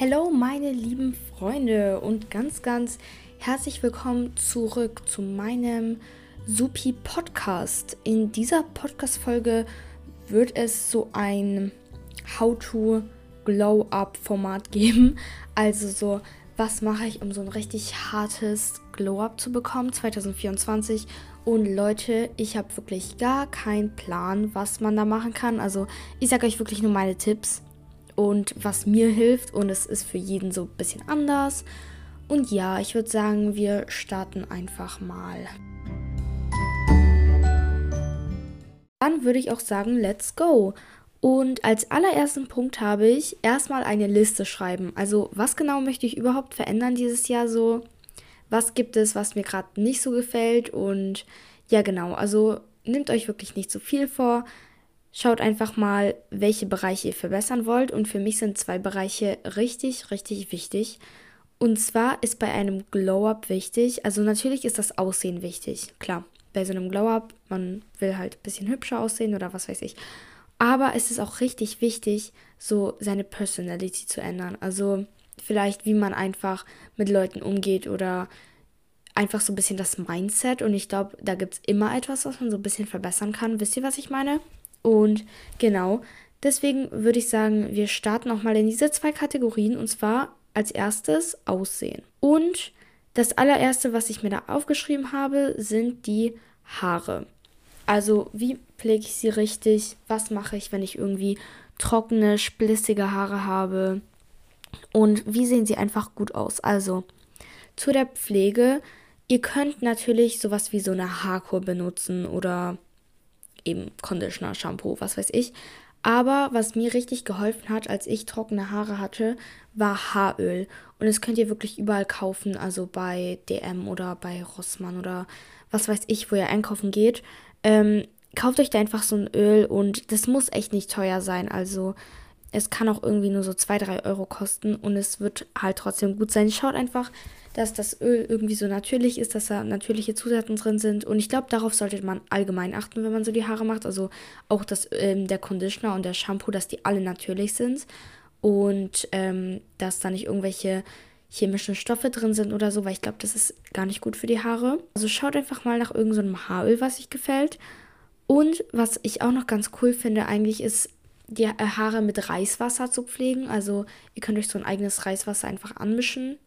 Hallo meine lieben Freunde und ganz, ganz herzlich willkommen zurück zu meinem Supi Podcast. In dieser Podcast-Folge wird es so ein How-to Glow-Up Format geben. Also so, was mache ich, um so ein richtig hartes Glow-Up zu bekommen 2024. Und Leute, ich habe wirklich gar keinen Plan, was man da machen kann. Also ich sage euch wirklich nur meine Tipps und was mir hilft. Und es ist für jeden so ein bisschen anders. Und ja, ich würde sagen, wir starten einfach mal. Dann würde ich auch sagen, let's go. Und als allerersten Punkt habe ich erstmal eine Liste schreiben. Also was genau möchte ich überhaupt verändern dieses Jahr so? Was gibt es, was mir gerade nicht so gefällt? Und ja genau, also nehmt euch wirklich nicht zu so viel vor. Schaut einfach mal, welche Bereiche ihr verbessern wollt. Und für mich sind zwei Bereiche richtig, richtig wichtig. Und zwar ist bei einem Glow-Up wichtig, also natürlich ist das Aussehen wichtig. Klar, bei so einem Glow-Up, man will halt ein bisschen hübscher aussehen oder was weiß ich. Aber es ist auch richtig wichtig, so seine Personality zu ändern. Also vielleicht, wie man einfach mit Leuten umgeht oder einfach so ein bisschen das Mindset. Und ich glaube, da gibt es immer etwas, was man so ein bisschen verbessern kann. Wisst ihr, was ich meine? Und genau, deswegen würde ich sagen, wir starten nochmal in diese zwei Kategorien und zwar als erstes Aussehen. Und das allererste, was ich mir da aufgeschrieben habe, sind die Haare. Also, wie pflege ich sie richtig? Was mache ich, wenn ich irgendwie trockene, splissige Haare habe? Und wie sehen sie einfach gut aus? Also, zu der Pflege. Ihr könnt natürlich sowas wie so eine Haarkur benutzen oder eben Conditioner, Shampoo, was weiß ich. Aber was mir richtig geholfen hat, als ich trockene Haare hatte, war Haaröl. Und das könnt ihr wirklich überall kaufen, also bei DM oder bei Rossmann oder was weiß ich, wo ihr einkaufen geht. Ähm, kauft euch da einfach so ein Öl und das muss echt nicht teuer sein. Also es kann auch irgendwie nur so 2, 3 Euro kosten und es wird halt trotzdem gut sein. Schaut einfach, dass das Öl irgendwie so natürlich ist, dass da natürliche Zutaten drin sind. Und ich glaube, darauf sollte man allgemein achten, wenn man so die Haare macht. Also auch das, ähm, der Conditioner und der Shampoo, dass die alle natürlich sind. Und ähm, dass da nicht irgendwelche chemischen Stoffe drin sind oder so, weil ich glaube, das ist gar nicht gut für die Haare. Also schaut einfach mal nach irgendeinem so Haaröl, was euch gefällt. Und was ich auch noch ganz cool finde, eigentlich ist die Haare mit Reiswasser zu pflegen. Also ihr könnt euch so ein eigenes Reiswasser einfach anmischen.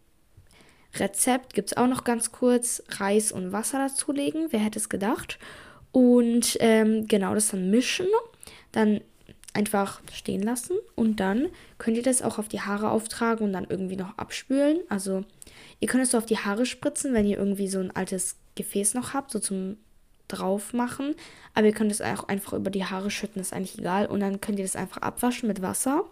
Rezept gibt es auch noch ganz kurz. Reis und Wasser dazulegen. Wer hätte es gedacht? Und ähm, genau das dann mischen. Dann einfach stehen lassen. Und dann könnt ihr das auch auf die Haare auftragen und dann irgendwie noch abspülen. Also ihr könnt es so auf die Haare spritzen, wenn ihr irgendwie so ein altes Gefäß noch habt, so zum drauf machen. Aber ihr könnt es auch einfach über die Haare schütten, ist eigentlich egal. Und dann könnt ihr das einfach abwaschen mit Wasser.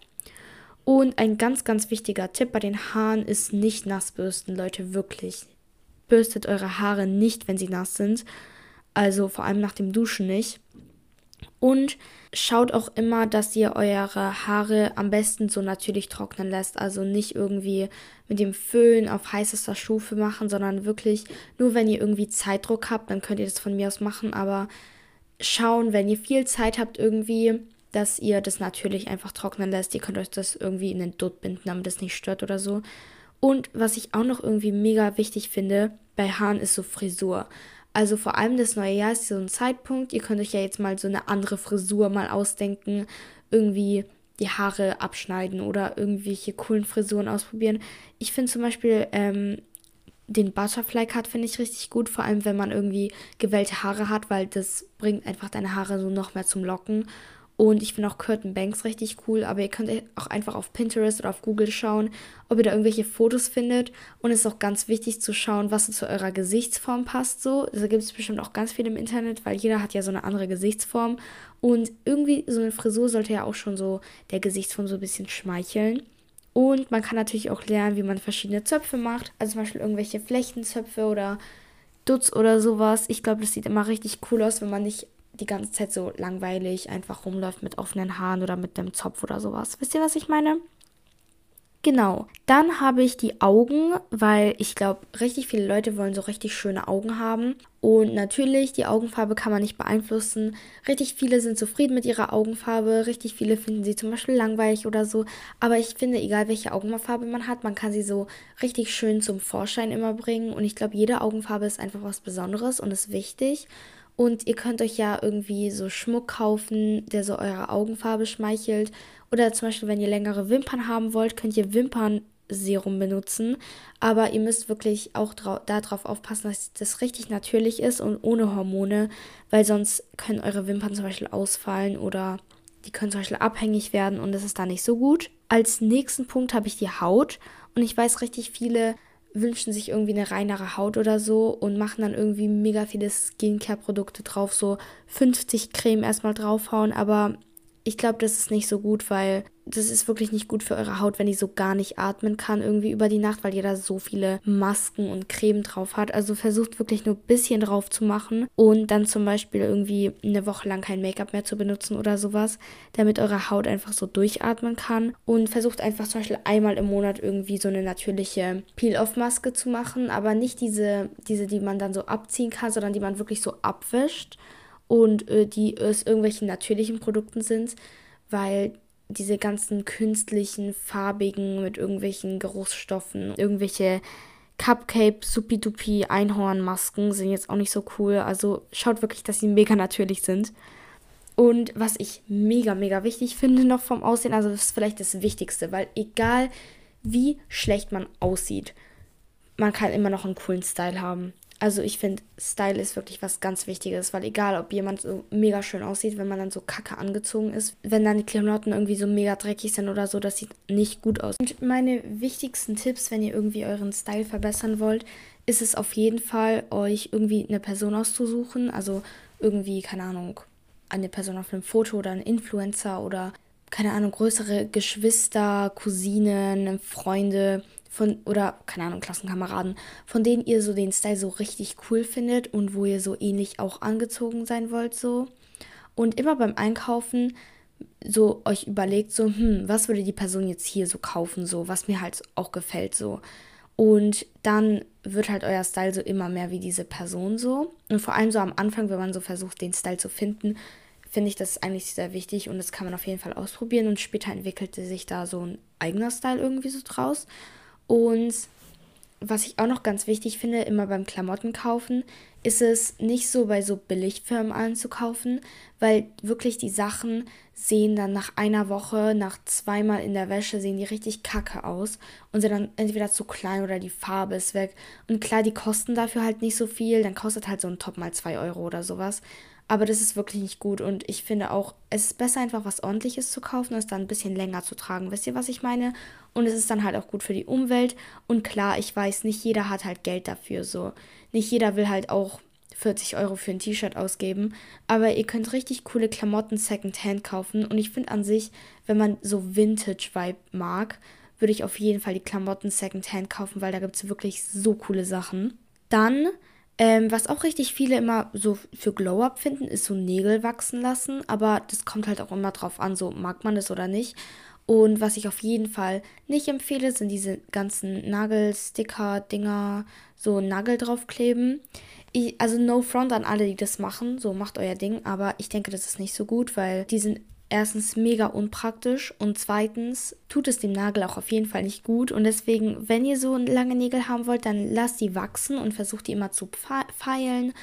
Und ein ganz, ganz wichtiger Tipp bei den Haaren ist nicht nass bürsten, Leute, wirklich. Bürstet eure Haare nicht, wenn sie nass sind. Also vor allem nach dem Duschen nicht. Und schaut auch immer, dass ihr eure Haare am besten so natürlich trocknen lässt. Also nicht irgendwie mit dem Föhn auf heißester Stufe machen, sondern wirklich nur, wenn ihr irgendwie Zeitdruck habt, dann könnt ihr das von mir aus machen. Aber schauen, wenn ihr viel Zeit habt irgendwie, dass ihr das natürlich einfach trocknen lässt. Ihr könnt euch das irgendwie in den Dutt binden, damit das nicht stört oder so. Und was ich auch noch irgendwie mega wichtig finde bei Haaren ist so Frisur. Also vor allem das neue Jahr ist so ein Zeitpunkt. Ihr könnt euch ja jetzt mal so eine andere Frisur mal ausdenken. Irgendwie die Haare abschneiden oder irgendwelche coolen Frisuren ausprobieren. Ich finde zum Beispiel ähm, den Butterfly Cut finde ich richtig gut, vor allem wenn man irgendwie gewellte Haare hat, weil das bringt einfach deine Haare so noch mehr zum Locken. Und ich finde auch Curtain Banks richtig cool, aber ihr könnt auch einfach auf Pinterest oder auf Google schauen, ob ihr da irgendwelche Fotos findet. Und es ist auch ganz wichtig zu schauen, was zu eurer Gesichtsform passt. So, da gibt es bestimmt auch ganz viel im Internet, weil jeder hat ja so eine andere Gesichtsform. Und irgendwie so eine Frisur sollte ja auch schon so der Gesichtsform so ein bisschen schmeicheln. Und man kann natürlich auch lernen, wie man verschiedene Zöpfe macht. Also zum Beispiel irgendwelche Flechtenzöpfe oder Dutz oder sowas. Ich glaube, das sieht immer richtig cool aus, wenn man nicht die ganze Zeit so langweilig einfach rumläuft mit offenen Haaren oder mit dem Zopf oder sowas. Wisst ihr, was ich meine? Genau. Dann habe ich die Augen, weil ich glaube, richtig viele Leute wollen so richtig schöne Augen haben. Und natürlich, die Augenfarbe kann man nicht beeinflussen. Richtig viele sind zufrieden mit ihrer Augenfarbe. Richtig viele finden sie zum Beispiel langweilig oder so. Aber ich finde, egal welche Augenfarbe man hat, man kann sie so richtig schön zum Vorschein immer bringen. Und ich glaube, jede Augenfarbe ist einfach was Besonderes und ist wichtig. Und ihr könnt euch ja irgendwie so Schmuck kaufen, der so eure Augenfarbe schmeichelt. Oder zum Beispiel, wenn ihr längere Wimpern haben wollt, könnt ihr Wimpernserum benutzen. Aber ihr müsst wirklich auch darauf aufpassen, dass das richtig natürlich ist und ohne Hormone, weil sonst können eure Wimpern zum Beispiel ausfallen oder die können zum Beispiel abhängig werden und das ist dann nicht so gut. Als nächsten Punkt habe ich die Haut und ich weiß richtig viele wünschen sich irgendwie eine reinere Haut oder so und machen dann irgendwie mega viele Skincare-Produkte drauf, so 50 Creme erstmal draufhauen, aber ich glaube, das ist nicht so gut, weil das ist wirklich nicht gut für eure Haut, wenn die so gar nicht atmen kann irgendwie über die Nacht, weil ihr da so viele Masken und Creme drauf hat. Also versucht wirklich nur ein bisschen drauf zu machen und dann zum Beispiel irgendwie eine Woche lang kein Make-up mehr zu benutzen oder sowas, damit eure Haut einfach so durchatmen kann. Und versucht einfach zum Beispiel einmal im Monat irgendwie so eine natürliche Peel-Off-Maske zu machen, aber nicht diese, diese, die man dann so abziehen kann, sondern die man wirklich so abwischt und äh, die aus irgendwelchen natürlichen Produkten sind, weil diese ganzen künstlichen, farbigen mit irgendwelchen Geruchsstoffen, irgendwelche Cupcake, Supi-Dupi, Einhornmasken sind jetzt auch nicht so cool. Also schaut wirklich, dass sie mega natürlich sind. Und was ich mega, mega wichtig finde noch vom Aussehen, also das ist vielleicht das Wichtigste, weil egal wie schlecht man aussieht, man kann immer noch einen coolen Style haben. Also ich finde, Style ist wirklich was ganz Wichtiges, weil egal, ob jemand so mega schön aussieht, wenn man dann so kacke angezogen ist, wenn dann die Klamotten irgendwie so mega dreckig sind oder so, das sieht nicht gut aus. Und meine wichtigsten Tipps, wenn ihr irgendwie euren Style verbessern wollt, ist es auf jeden Fall, euch irgendwie eine Person auszusuchen. Also irgendwie, keine Ahnung, eine Person auf einem Foto oder ein Influencer oder keine Ahnung, größere Geschwister, Cousinen, Freunde, von, oder keine Ahnung, Klassenkameraden, von denen ihr so den Style so richtig cool findet und wo ihr so ähnlich auch angezogen sein wollt, so. Und immer beim Einkaufen so euch überlegt, so, hm, was würde die Person jetzt hier so kaufen, so, was mir halt auch gefällt, so. Und dann wird halt euer Style so immer mehr wie diese Person so. Und vor allem so am Anfang, wenn man so versucht, den Style zu finden, finde ich das eigentlich sehr wichtig und das kann man auf jeden Fall ausprobieren. Und später entwickelte sich da so ein eigener Style irgendwie so draus. Und was ich auch noch ganz wichtig finde, immer beim Klamotten kaufen, ist es nicht so bei so Billigfirmen anzukaufen, weil wirklich die Sachen sehen dann nach einer Woche, nach zweimal in der Wäsche, sehen die richtig kacke aus und sind dann entweder zu klein oder die Farbe ist weg. Und klar, die kosten dafür halt nicht so viel, dann kostet halt so ein Top mal 2 Euro oder sowas. Aber das ist wirklich nicht gut und ich finde auch, es ist besser einfach was ordentliches zu kaufen, als dann ein bisschen länger zu tragen. Wisst ihr, was ich meine? Und es ist dann halt auch gut für die Umwelt. Und klar, ich weiß, nicht jeder hat halt Geld dafür so. Nicht jeder will halt auch 40 Euro für ein T-Shirt ausgeben. Aber ihr könnt richtig coole Klamotten Secondhand kaufen. Und ich finde an sich, wenn man so Vintage-Vibe mag, würde ich auf jeden Fall die Klamotten Secondhand kaufen, weil da gibt es wirklich so coole Sachen. Dann ähm, was auch richtig viele immer so für Glow-Up finden, ist so Nägel wachsen lassen. Aber das kommt halt auch immer drauf an, so mag man das oder nicht. Und was ich auf jeden Fall nicht empfehle, sind diese ganzen Nagelsticker-Dinger, so Nagel draufkleben. Ich, also no front an alle, die das machen, so macht euer Ding, aber ich denke, das ist nicht so gut, weil die sind erstens mega unpraktisch und zweitens tut es dem Nagel auch auf jeden Fall nicht gut. Und deswegen, wenn ihr so lange Nägel haben wollt, dann lasst die wachsen und versucht die immer zu feilen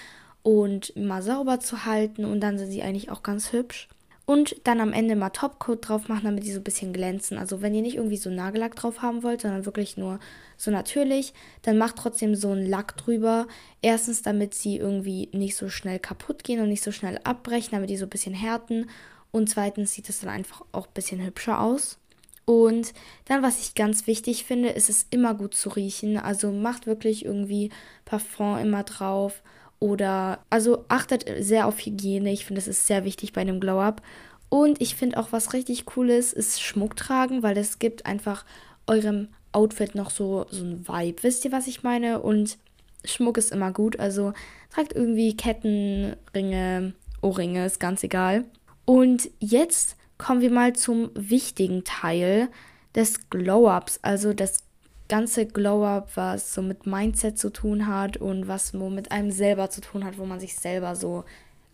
und immer sauber zu halten und dann sind sie eigentlich auch ganz hübsch. Und dann am Ende mal Topcoat drauf machen, damit die so ein bisschen glänzen. Also wenn ihr nicht irgendwie so Nagellack drauf haben wollt, sondern wirklich nur so natürlich, dann macht trotzdem so einen Lack drüber. Erstens, damit sie irgendwie nicht so schnell kaputt gehen und nicht so schnell abbrechen, damit die so ein bisschen härten. Und zweitens sieht es dann einfach auch ein bisschen hübscher aus. Und dann, was ich ganz wichtig finde, ist es immer gut zu riechen. Also macht wirklich irgendwie Parfum immer drauf. Oder, also achtet sehr auf Hygiene. Ich finde, das ist sehr wichtig bei einem Glow-Up. Und ich finde auch, was richtig cool ist, ist Schmuck tragen, weil es gibt einfach eurem Outfit noch so, so ein Vibe. Wisst ihr, was ich meine? Und Schmuck ist immer gut. Also tragt irgendwie Ketten, Ringe, Ohrringe, ist ganz egal. Und jetzt kommen wir mal zum wichtigen Teil, des Glow-Ups, also das ganze Glow-Up, was so mit Mindset zu tun hat und was mit einem selber zu tun hat, wo man sich selber so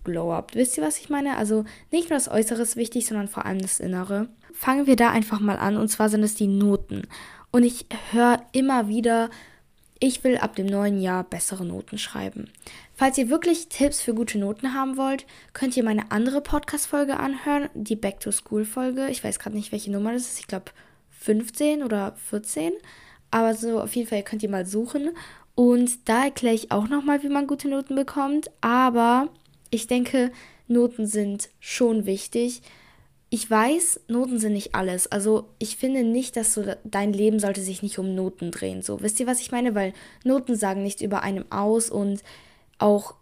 glow-up. Wisst ihr, was ich meine? Also nicht nur das Äußere ist wichtig, sondern vor allem das Innere. Fangen wir da einfach mal an und zwar sind es die Noten. Und ich höre immer wieder, ich will ab dem neuen Jahr bessere Noten schreiben. Falls ihr wirklich Tipps für gute Noten haben wollt, könnt ihr meine andere Podcast-Folge anhören, die Back-to-School-Folge. Ich weiß gerade nicht, welche Nummer das ist. Ich glaube 15 oder 14. Aber so auf jeden Fall könnt ihr mal suchen. Und da erkläre ich auch nochmal, wie man gute Noten bekommt. Aber ich denke, Noten sind schon wichtig. Ich weiß, Noten sind nicht alles. Also ich finde nicht, dass so dein Leben sollte sich nicht um Noten drehen. So, wisst ihr, was ich meine? Weil Noten sagen nichts über einem aus und auch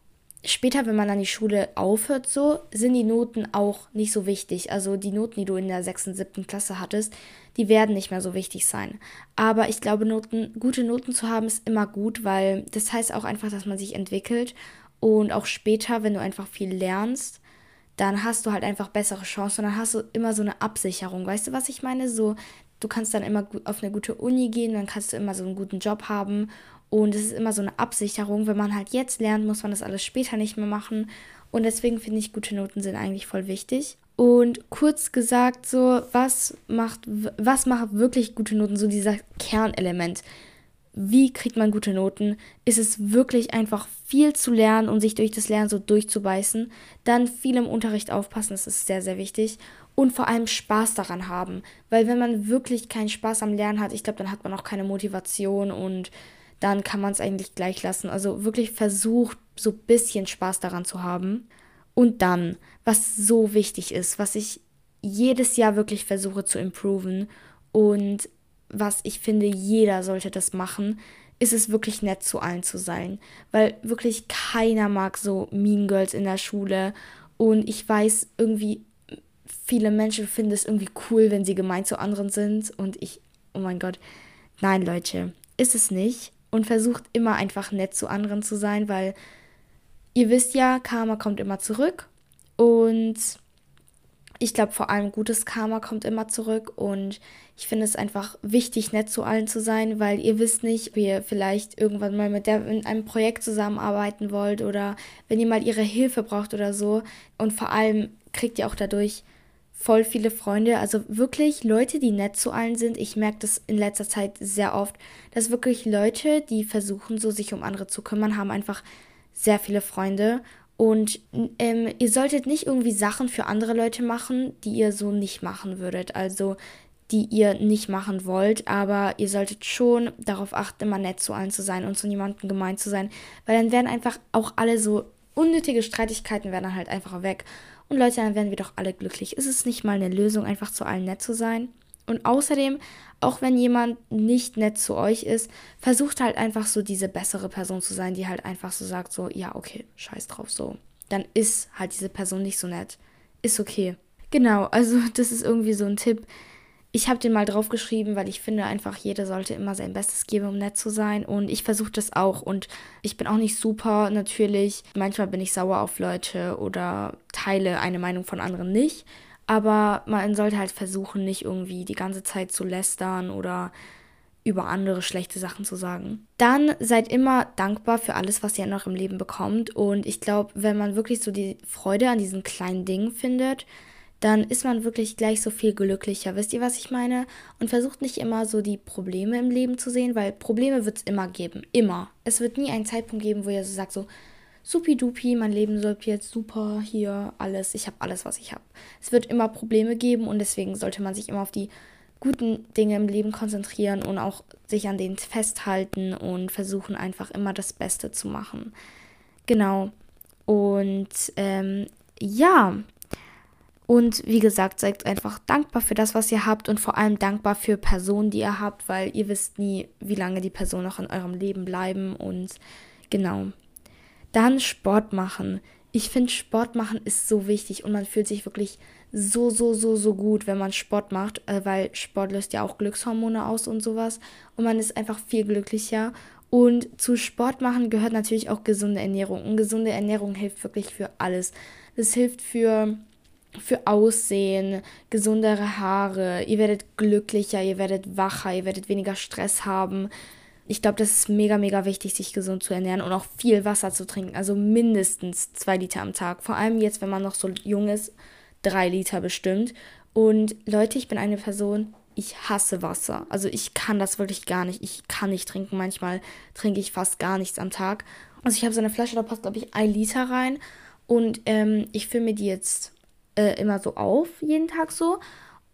später, wenn man an die Schule aufhört, so sind die Noten auch nicht so wichtig. Also die Noten, die du in der 6. und 7. Klasse hattest, die werden nicht mehr so wichtig sein. Aber ich glaube, Noten, gute Noten zu haben, ist immer gut, weil das heißt auch einfach, dass man sich entwickelt und auch später, wenn du einfach viel lernst, dann hast du halt einfach bessere Chancen und dann hast du immer so eine Absicherung. Weißt du, was ich meine? So, du kannst dann immer auf eine gute Uni gehen, dann kannst du immer so einen guten Job haben und es ist immer so eine Absicherung. Wenn man halt jetzt lernt, muss man das alles später nicht mehr machen und deswegen finde ich, gute Noten sind eigentlich voll wichtig. Und kurz gesagt, so, was macht, was macht wirklich gute Noten? So dieser Kernelement wie kriegt man gute Noten, ist es wirklich einfach viel zu lernen und sich durch das Lernen so durchzubeißen. Dann viel im Unterricht aufpassen, das ist sehr, sehr wichtig. Und vor allem Spaß daran haben. Weil wenn man wirklich keinen Spaß am Lernen hat, ich glaube, dann hat man auch keine Motivation und dann kann man es eigentlich gleich lassen. Also wirklich versucht, so ein bisschen Spaß daran zu haben. Und dann, was so wichtig ist, was ich jedes Jahr wirklich versuche zu improven und was ich finde, jeder sollte das machen, ist es wirklich nett zu allen zu sein. Weil wirklich keiner mag so Mean Girls in der Schule. Und ich weiß, irgendwie, viele Menschen finden es irgendwie cool, wenn sie gemein zu anderen sind. Und ich, oh mein Gott, nein, Leute, ist es nicht. Und versucht immer einfach nett zu anderen zu sein, weil ihr wisst ja, Karma kommt immer zurück. Und ich glaube, vor allem gutes Karma kommt immer zurück und ich finde es einfach wichtig, nett zu allen zu sein, weil ihr wisst nicht, wie ihr vielleicht irgendwann mal mit der in einem Projekt zusammenarbeiten wollt oder wenn ihr mal ihre Hilfe braucht oder so. Und vor allem kriegt ihr auch dadurch voll viele Freunde. Also wirklich Leute, die nett zu allen sind. Ich merke das in letzter Zeit sehr oft, dass wirklich Leute, die versuchen, so sich um andere zu kümmern, haben einfach sehr viele Freunde. Und ähm, ihr solltet nicht irgendwie Sachen für andere Leute machen, die ihr so nicht machen würdet. Also die ihr nicht machen wollt, aber ihr solltet schon darauf achten, immer nett zu allen zu sein und zu niemandem gemein zu sein, weil dann werden einfach auch alle so unnötige Streitigkeiten werden dann halt einfach weg. Und Leute, dann werden wir doch alle glücklich. Ist es nicht mal eine Lösung, einfach zu allen nett zu sein? Und außerdem, auch wenn jemand nicht nett zu euch ist, versucht halt einfach so diese bessere Person zu sein, die halt einfach so sagt, so, ja, okay, scheiß drauf, so. Dann ist halt diese Person nicht so nett. Ist okay. Genau, also das ist irgendwie so ein Tipp. Ich habe den mal draufgeschrieben, weil ich finde einfach, jeder sollte immer sein Bestes geben, um nett zu sein. Und ich versuche das auch. Und ich bin auch nicht super, natürlich. Manchmal bin ich sauer auf Leute oder teile eine Meinung von anderen nicht. Aber man sollte halt versuchen, nicht irgendwie die ganze Zeit zu lästern oder über andere schlechte Sachen zu sagen. Dann seid immer dankbar für alles, was ihr noch im Leben bekommt. Und ich glaube, wenn man wirklich so die Freude an diesen kleinen Dingen findet, dann ist man wirklich gleich so viel glücklicher. Wisst ihr, was ich meine? Und versucht nicht immer so die Probleme im Leben zu sehen, weil Probleme wird es immer geben. Immer. Es wird nie einen Zeitpunkt geben, wo ihr so sagt, so, supidupi, mein Leben läuft jetzt super, hier alles, ich habe alles, was ich habe. Es wird immer Probleme geben und deswegen sollte man sich immer auf die guten Dinge im Leben konzentrieren und auch sich an denen festhalten und versuchen einfach immer das Beste zu machen. Genau. Und ähm, ja. Und wie gesagt, seid einfach dankbar für das, was ihr habt und vor allem dankbar für Personen, die ihr habt, weil ihr wisst nie, wie lange die Personen noch in eurem Leben bleiben. Und genau, dann Sport machen. Ich finde, Sport machen ist so wichtig und man fühlt sich wirklich so, so, so, so gut, wenn man Sport macht, äh, weil Sport löst ja auch Glückshormone aus und sowas und man ist einfach viel glücklicher. Und zu Sport machen gehört natürlich auch gesunde Ernährung. Und gesunde Ernährung hilft wirklich für alles. Das hilft für für Aussehen, gesundere Haare, ihr werdet glücklicher, ihr werdet wacher, ihr werdet weniger Stress haben. Ich glaube, das ist mega, mega wichtig, sich gesund zu ernähren und auch viel Wasser zu trinken. Also mindestens zwei Liter am Tag. Vor allem jetzt, wenn man noch so jung ist, drei Liter bestimmt. Und Leute, ich bin eine Person, ich hasse Wasser. Also ich kann das wirklich gar nicht. Ich kann nicht trinken. Manchmal trinke ich fast gar nichts am Tag. Also ich habe so eine Flasche, da passt, glaube ich, ein Liter rein. Und ähm, ich fülle mir die jetzt äh, immer so auf, jeden Tag so.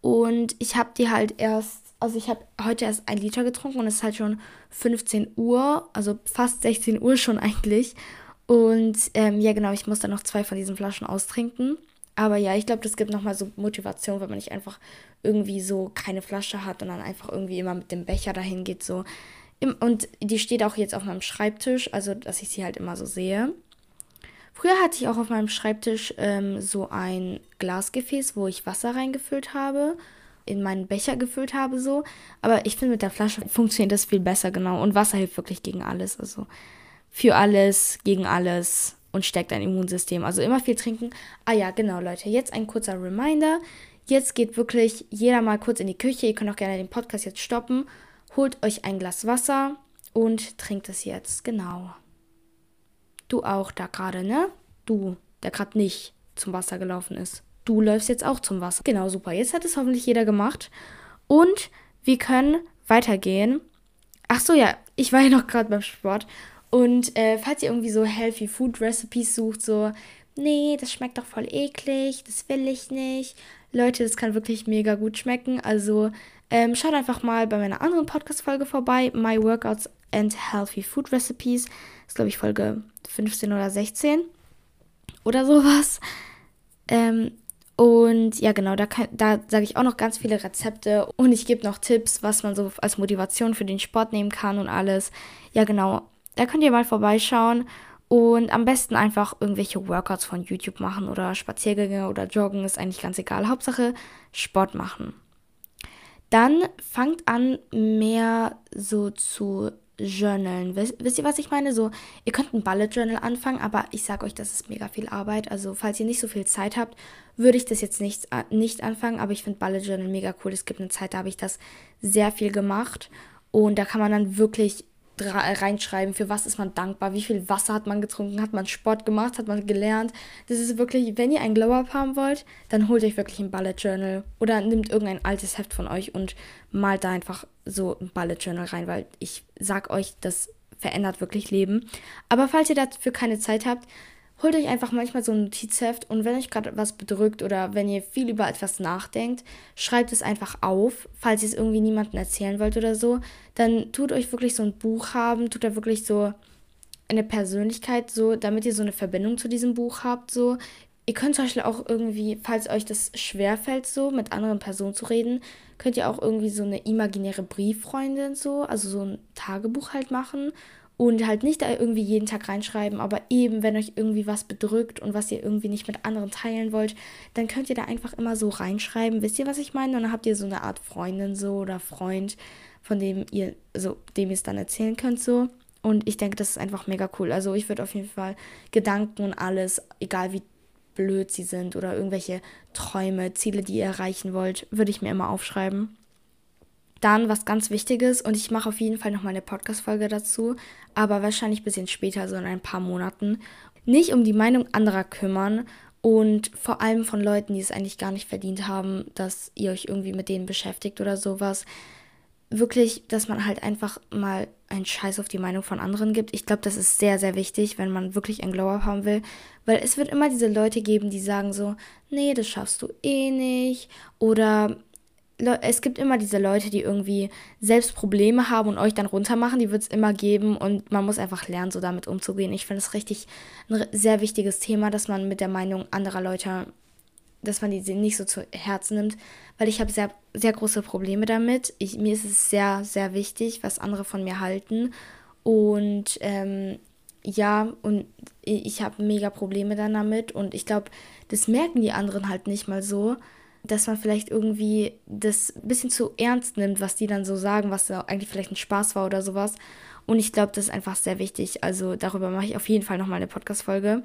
Und ich habe die halt erst, also ich habe heute erst ein Liter getrunken und es ist halt schon 15 Uhr, also fast 16 Uhr schon eigentlich. Und ähm, ja, genau, ich muss dann noch zwei von diesen Flaschen austrinken. Aber ja, ich glaube, das gibt nochmal so Motivation, wenn man nicht einfach irgendwie so keine Flasche hat und dann einfach irgendwie immer mit dem Becher dahin geht. So. Und die steht auch jetzt auf meinem Schreibtisch, also dass ich sie halt immer so sehe. Früher hatte ich auch auf meinem Schreibtisch ähm, so ein Glasgefäß, wo ich Wasser reingefüllt habe, in meinen Becher gefüllt habe so. Aber ich finde, mit der Flasche funktioniert das viel besser, genau. Und Wasser hilft wirklich gegen alles. Also für alles, gegen alles und stärkt dein Immunsystem. Also immer viel trinken. Ah ja, genau, Leute. Jetzt ein kurzer Reminder. Jetzt geht wirklich jeder mal kurz in die Küche. Ihr könnt auch gerne den Podcast jetzt stoppen. Holt euch ein Glas Wasser und trinkt es jetzt. Genau. Du auch da gerade, ne? Du, der gerade nicht zum Wasser gelaufen ist. Du läufst jetzt auch zum Wasser. Genau, super. Jetzt hat es hoffentlich jeder gemacht. Und wir können weitergehen. Ach so, ja, ich war ja noch gerade beim Sport. Und äh, falls ihr irgendwie so Healthy Food Recipes sucht, so, nee, das schmeckt doch voll eklig, das will ich nicht. Leute, das kann wirklich mega gut schmecken. Also ähm, schaut einfach mal bei meiner anderen Podcast-Folge vorbei, My Workouts and Healthy Food Recipes. Ist, glaube ich, Folge 15 oder 16 oder sowas. Ähm, und ja, genau, da, da sage ich auch noch ganz viele Rezepte und ich gebe noch Tipps, was man so als Motivation für den Sport nehmen kann und alles. Ja, genau, da könnt ihr mal vorbeischauen und am besten einfach irgendwelche Workouts von YouTube machen oder Spaziergänge oder Joggen, ist eigentlich ganz egal. Hauptsache Sport machen. Dann fangt an, mehr so zu Journalen. Wisst, wisst, ihr, was ich meine? So, ihr könnt ein Bullet Journal anfangen, aber ich sage euch, das ist mega viel Arbeit. Also, falls ihr nicht so viel Zeit habt, würde ich das jetzt nicht, äh, nicht anfangen. Aber ich finde Bullet Journal mega cool. Es gibt eine Zeit, da habe ich das sehr viel gemacht. Und da kann man dann wirklich reinschreiben, für was ist man dankbar, wie viel Wasser hat man getrunken, hat man Sport gemacht, hat man gelernt. Das ist wirklich, wenn ihr ein Glow-Up haben wollt, dann holt euch wirklich ein Bullet Journal oder nimmt irgendein altes Heft von euch und malt da einfach so ein Bullet Journal rein, weil ich sag euch, das verändert wirklich Leben. Aber falls ihr dafür keine Zeit habt, holt euch einfach manchmal so ein Notizheft und wenn euch gerade was bedrückt oder wenn ihr viel über etwas nachdenkt, schreibt es einfach auf, falls ihr es irgendwie niemandem erzählen wollt oder so. Dann tut euch wirklich so ein Buch haben, tut da wirklich so eine Persönlichkeit so, damit ihr so eine Verbindung zu diesem Buch habt, so. Ihr könnt zum Beispiel auch irgendwie, falls euch das schwerfällt, so mit anderen Personen zu reden, könnt ihr auch irgendwie so eine imaginäre Brieffreundin so, also so ein Tagebuch halt machen und halt nicht da irgendwie jeden Tag reinschreiben, aber eben, wenn euch irgendwie was bedrückt und was ihr irgendwie nicht mit anderen teilen wollt, dann könnt ihr da einfach immer so reinschreiben. Wisst ihr, was ich meine? Und dann habt ihr so eine Art Freundin so oder Freund, von dem ihr, so, dem ihr es dann erzählen könnt so. Und ich denke, das ist einfach mega cool. Also ich würde auf jeden Fall Gedanken und alles, egal wie blöd sie sind oder irgendwelche Träume, Ziele, die ihr erreichen wollt, würde ich mir immer aufschreiben. Dann was ganz Wichtiges und ich mache auf jeden Fall noch mal eine Podcast-Folge dazu, aber wahrscheinlich ein bisschen später, so in ein paar Monaten. Nicht um die Meinung anderer kümmern und vor allem von Leuten, die es eigentlich gar nicht verdient haben, dass ihr euch irgendwie mit denen beschäftigt oder sowas. Wirklich, dass man halt einfach mal einen Scheiß auf die Meinung von anderen gibt. Ich glaube, das ist sehr, sehr wichtig, wenn man wirklich ein Glow-Up haben will. Weil es wird immer diese Leute geben, die sagen so, nee, das schaffst du eh nicht. Oder es gibt immer diese Leute, die irgendwie selbst Probleme haben und euch dann runtermachen. Die wird es immer geben und man muss einfach lernen, so damit umzugehen. Ich finde es richtig ein sehr wichtiges Thema, dass man mit der Meinung anderer Leute, dass man die nicht so zu Herzen nimmt, weil ich habe sehr, sehr große Probleme damit. Ich, mir ist es sehr, sehr wichtig, was andere von mir halten. Und ähm, ja, und ich habe mega Probleme dann damit und ich glaube, das merken die anderen halt nicht mal so dass man vielleicht irgendwie das ein bisschen zu ernst nimmt, was die dann so sagen, was da eigentlich vielleicht ein Spaß war oder sowas. Und ich glaube, das ist einfach sehr wichtig. Also darüber mache ich auf jeden Fall nochmal eine Podcast-Folge.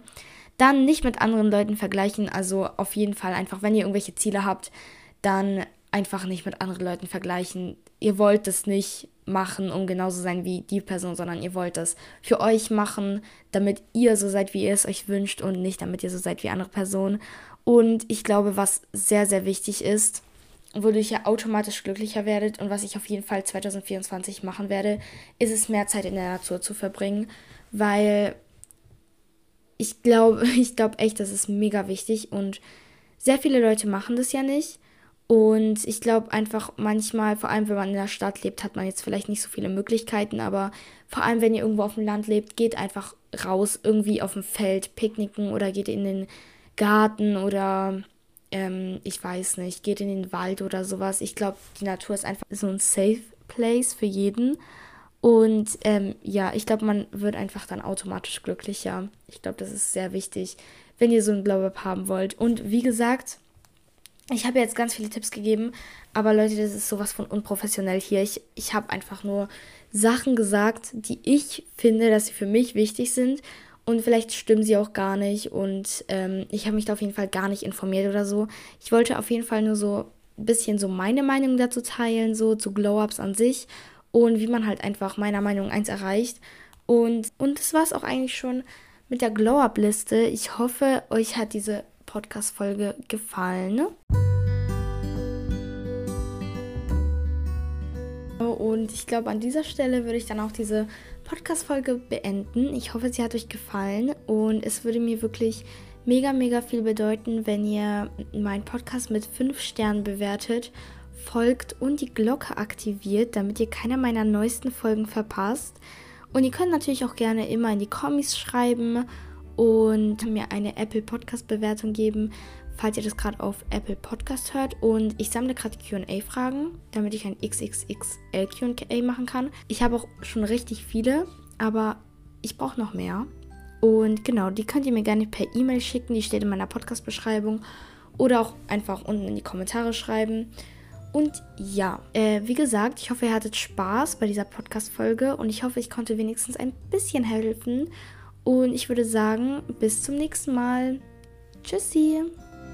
Dann nicht mit anderen Leuten vergleichen. Also auf jeden Fall einfach, wenn ihr irgendwelche Ziele habt, dann einfach nicht mit anderen Leuten vergleichen. Ihr wollt es nicht machen, um genauso sein wie die Person, sondern ihr wollt es für euch machen, damit ihr so seid, wie ihr es euch wünscht und nicht damit ihr so seid wie andere Personen. Und ich glaube, was sehr, sehr wichtig ist, wodurch ihr automatisch glücklicher werdet und was ich auf jeden Fall 2024 machen werde, ist es mehr Zeit in der Natur zu verbringen, weil ich glaube, ich glaube echt, das ist mega wichtig und sehr viele Leute machen das ja nicht. Und ich glaube einfach manchmal, vor allem wenn man in der Stadt lebt, hat man jetzt vielleicht nicht so viele Möglichkeiten, aber vor allem wenn ihr irgendwo auf dem Land lebt, geht einfach raus, irgendwie auf dem Feld picknicken oder geht in den Garten oder ähm, ich weiß nicht, geht in den Wald oder sowas. Ich glaube, die Natur ist einfach so ein Safe Place für jeden. Und ähm, ja, ich glaube, man wird einfach dann automatisch glücklicher. Ich glaube, das ist sehr wichtig, wenn ihr so ein Glow Up haben wollt. Und wie gesagt, ich habe jetzt ganz viele Tipps gegeben, aber Leute, das ist sowas von unprofessionell hier. Ich, ich habe einfach nur Sachen gesagt, die ich finde, dass sie für mich wichtig sind. Und vielleicht stimmen sie auch gar nicht. Und ähm, ich habe mich da auf jeden Fall gar nicht informiert oder so. Ich wollte auf jeden Fall nur so ein bisschen so meine Meinung dazu teilen, so zu Glow-Ups an sich. Und wie man halt einfach meiner Meinung eins erreicht. Und, und das war es auch eigentlich schon mit der Glow-Up-Liste. Ich hoffe, euch hat diese Podcast-Folge gefallen. Ne? Und ich glaube, an dieser Stelle würde ich dann auch diese Podcast-Folge beenden. Ich hoffe, sie hat euch gefallen und es würde mir wirklich mega, mega viel bedeuten, wenn ihr meinen Podcast mit 5 Sternen bewertet, folgt und die Glocke aktiviert, damit ihr keine meiner neuesten Folgen verpasst. Und ihr könnt natürlich auch gerne immer in die Kommis schreiben und mir eine Apple Podcast Bewertung geben, falls ihr das gerade auf Apple Podcast hört. Und ich sammle gerade QA-Fragen, damit ich ein XXXL QA machen kann. Ich habe auch schon richtig viele, aber ich brauche noch mehr. Und genau, die könnt ihr mir gerne per E-Mail schicken, die steht in meiner Podcast-Beschreibung. Oder auch einfach unten in die Kommentare schreiben. Und ja, äh, wie gesagt, ich hoffe, ihr hattet Spaß bei dieser Podcast-Folge und ich hoffe, ich konnte wenigstens ein bisschen helfen und ich würde sagen, bis zum nächsten Mal. Tschüssi.